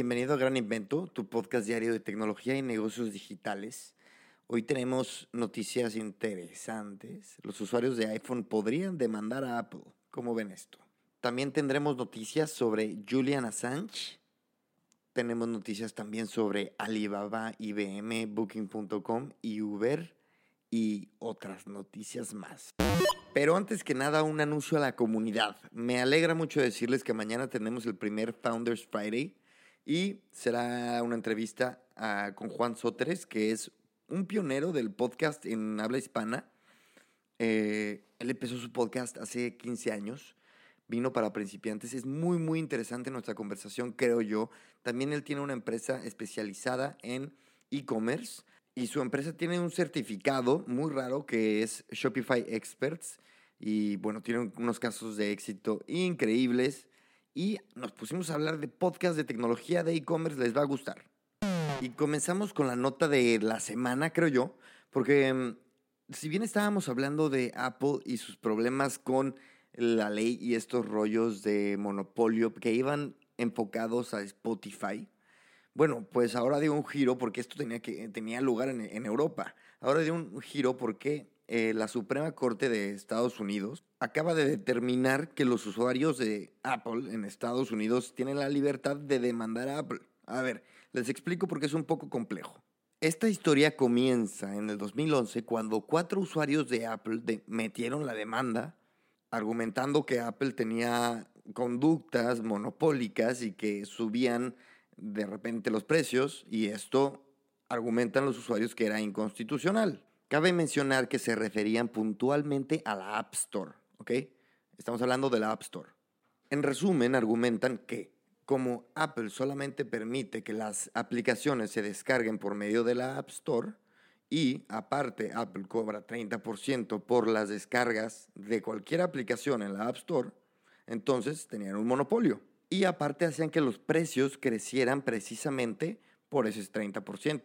Bienvenido a Gran Invento, tu podcast diario de tecnología y negocios digitales. Hoy tenemos noticias interesantes. Los usuarios de iPhone podrían demandar a Apple. ¿Cómo ven esto? También tendremos noticias sobre Julian Assange. Tenemos noticias también sobre Alibaba, IBM, Booking.com y Uber y otras noticias más. Pero antes que nada, un anuncio a la comunidad. Me alegra mucho decirles que mañana tenemos el primer Founders Friday y será una entrevista ah, con Juan Soteres, que es un pionero del podcast en habla hispana. Eh, él empezó su podcast hace 15 años. Vino para principiantes. Es muy, muy interesante nuestra conversación, creo yo. También él tiene una empresa especializada en e-commerce y su empresa tiene un certificado muy raro que es Shopify Experts. Y bueno, tiene unos casos de éxito increíbles y nos pusimos a hablar de podcast de tecnología de e-commerce, les va a gustar. Y comenzamos con la nota de la semana, creo yo, porque mm, si bien estábamos hablando de Apple y sus problemas con la ley y estos rollos de monopolio que iban enfocados a Spotify, bueno, pues ahora dio un giro porque esto tenía, que, tenía lugar en, en Europa. Ahora dio un giro porque eh, la Suprema Corte de Estados Unidos acaba de determinar que los usuarios de Apple en Estados Unidos tienen la libertad de demandar a Apple. A ver, les explico porque es un poco complejo. Esta historia comienza en el 2011 cuando cuatro usuarios de Apple metieron la demanda argumentando que Apple tenía conductas monopólicas y que subían de repente los precios y esto argumentan los usuarios que era inconstitucional. Cabe mencionar que se referían puntualmente a la App Store, ¿ok? Estamos hablando de la App Store. En resumen, argumentan que como Apple solamente permite que las aplicaciones se descarguen por medio de la App Store y aparte Apple cobra 30% por las descargas de cualquier aplicación en la App Store, entonces tenían un monopolio. Y aparte hacían que los precios crecieran precisamente por ese 30%.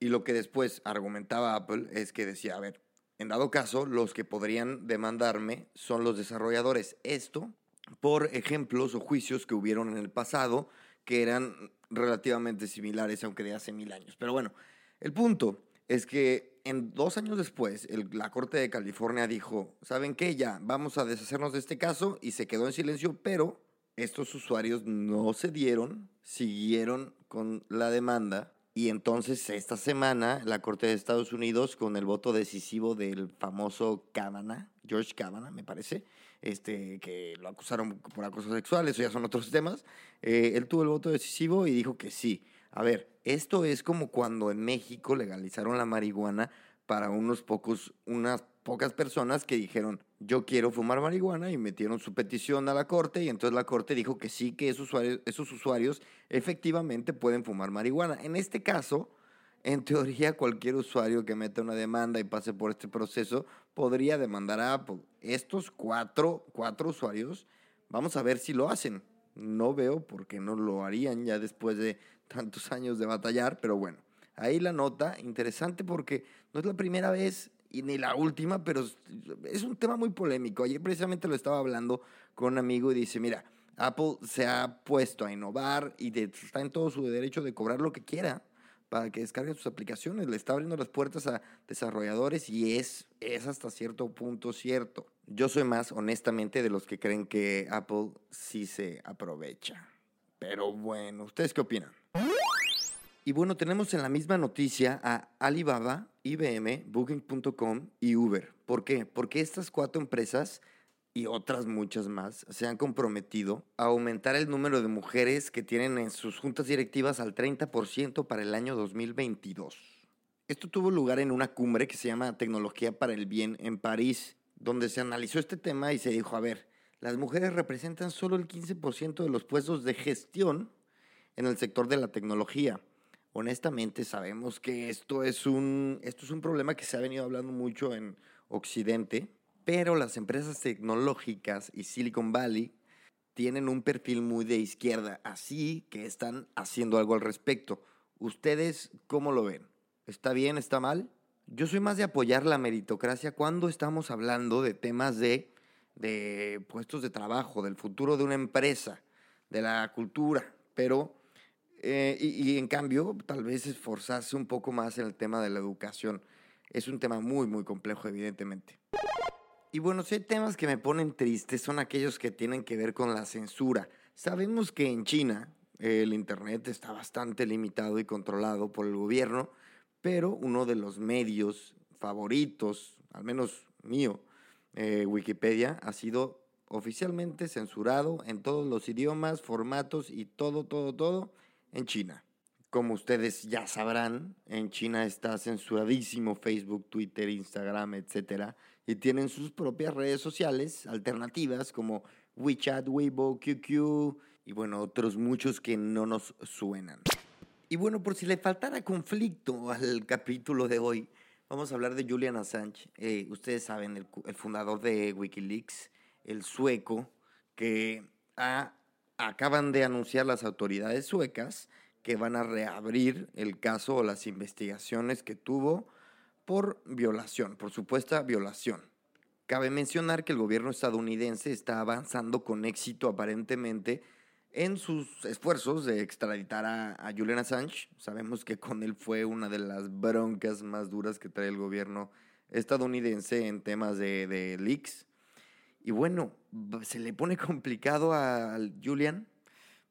Y lo que después argumentaba Apple es que decía, a ver, en dado caso, los que podrían demandarme son los desarrolladores. Esto por ejemplos o juicios que hubieron en el pasado que eran relativamente similares, aunque de hace mil años. Pero bueno, el punto es que en dos años después, la Corte de California dijo, ¿saben qué? Ya, vamos a deshacernos de este caso y se quedó en silencio, pero estos usuarios no cedieron, siguieron con la demanda y entonces esta semana la Corte de Estados Unidos, con el voto decisivo del famoso Kavanaugh, George Kavanaugh, me parece, este, que lo acusaron por acoso sexual, eso ya son otros temas, eh, él tuvo el voto decisivo y dijo que sí. A ver, esto es como cuando en México legalizaron la marihuana para unos pocos, unas pocas personas que dijeron, yo quiero fumar marihuana y metieron su petición a la corte y entonces la corte dijo que sí, que esos usuarios, esos usuarios efectivamente pueden fumar marihuana. En este caso, en teoría, cualquier usuario que meta una demanda y pase por este proceso podría demandar a Apple. Estos cuatro, cuatro usuarios, vamos a ver si lo hacen. No veo por qué no lo harían ya después de tantos años de batallar, pero bueno, ahí la nota, interesante porque no es la primera vez y ni la última, pero es un tema muy polémico. Ayer precisamente lo estaba hablando con un amigo y dice, mira, Apple se ha puesto a innovar y está en todo su derecho de cobrar lo que quiera para que descarguen sus aplicaciones. Le está abriendo las puertas a desarrolladores y es, es hasta cierto punto cierto. Yo soy más, honestamente, de los que creen que Apple sí se aprovecha. Pero bueno, ¿ustedes qué opinan? Y bueno, tenemos en la misma noticia a Alibaba, IBM, Booking.com y Uber. ¿Por qué? Porque estas cuatro empresas y otras muchas más se han comprometido a aumentar el número de mujeres que tienen en sus juntas directivas al 30% para el año 2022. Esto tuvo lugar en una cumbre que se llama Tecnología para el Bien en París, donde se analizó este tema y se dijo, a ver, las mujeres representan solo el 15% de los puestos de gestión en el sector de la tecnología. Honestamente sabemos que esto es un, esto es un problema que se ha venido hablando mucho en Occidente, pero las empresas tecnológicas y Silicon Valley tienen un perfil muy de izquierda, así que están haciendo algo al respecto. ¿Ustedes cómo lo ven? ¿Está bien? ¿Está mal? Yo soy más de apoyar la meritocracia cuando estamos hablando de temas de, de puestos de trabajo, del futuro de una empresa, de la cultura, pero eh, y, y, en cambio tal vez esforzarse un poco más en el tema de la educación. Es un tema muy, muy complejo, evidentemente. Y bueno, si hay temas que me ponen triste, son aquellos que tienen que ver con la censura. Sabemos que en China el Internet está bastante limitado y controlado por el gobierno, pero uno de los medios favoritos, al menos mío, eh, Wikipedia, ha sido oficialmente censurado en todos los idiomas, formatos y todo, todo, todo en China. Como ustedes ya sabrán, en China está censuradísimo Facebook, Twitter, Instagram, etcétera y tienen sus propias redes sociales alternativas como WeChat, Weibo, QQ y bueno, otros muchos que no nos suenan. Y bueno, por si le faltara conflicto al capítulo de hoy, vamos a hablar de Julian Assange. Eh, ustedes saben, el, el, fundador de Wikileaks, el sueco, que ha, acaban de anunciar las autoridades suecas que van a reabrir el caso o las investigaciones que tuvo por violación, por supuesta violación. Cabe mencionar que el gobierno estadounidense está avanzando con éxito aparentemente en sus esfuerzos de extraditar a, Julian Assange. Sabemos que con él fue una de las broncas más duras que trae el gobierno estadounidense en temas de leaks. Y bueno, se le pone complicado a Julian.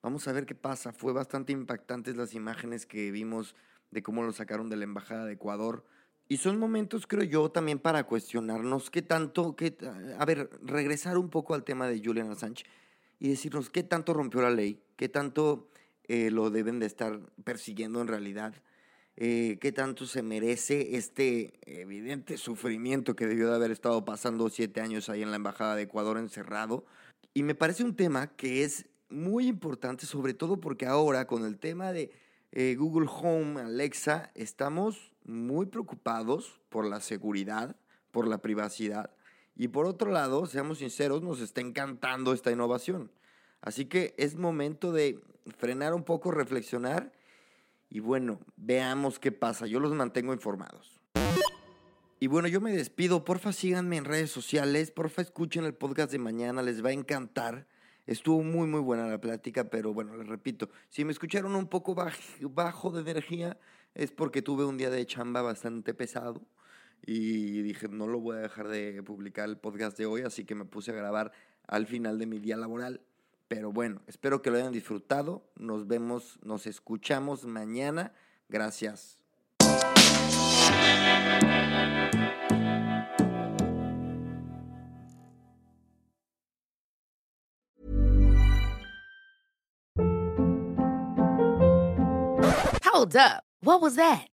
Vamos a ver qué pasa. Fue bastante impactantes las imágenes que vimos de cómo lo sacaron de la Embajada de Ecuador y son momentos, creo yo, también para cuestionarnos qué tanto, qué, a ver, regresar un poco al tema de Julian Assange y decirnos qué tanto rompió la ley, qué tanto eh, lo deben de estar persiguiendo en realidad, eh, qué tanto se merece este evidente sufrimiento que debió de haber estado pasando siete años ahí en la Embajada de Ecuador encerrado. Y me parece un tema que es muy importante, sobre todo porque ahora con el tema de eh, Google Home, Alexa, estamos muy preocupados por la seguridad, por la privacidad. Y por otro lado, seamos sinceros, nos está encantando esta innovación. Así que es momento de frenar un poco, reflexionar y bueno, veamos qué pasa. Yo los mantengo informados. Y bueno, yo me despido. Porfa, síganme en redes sociales. Porfa, escuchen el podcast de mañana. Les va a encantar. Estuvo muy, muy buena la plática, pero bueno, les repito, si me escucharon un poco bajo de energía, es porque tuve un día de chamba bastante pesado y dije, no lo voy a dejar de publicar el podcast de hoy, así que me puse a grabar al final de mi día laboral. Pero bueno, espero que lo hayan disfrutado. Nos vemos, nos escuchamos mañana. Gracias. Hold up. What was that?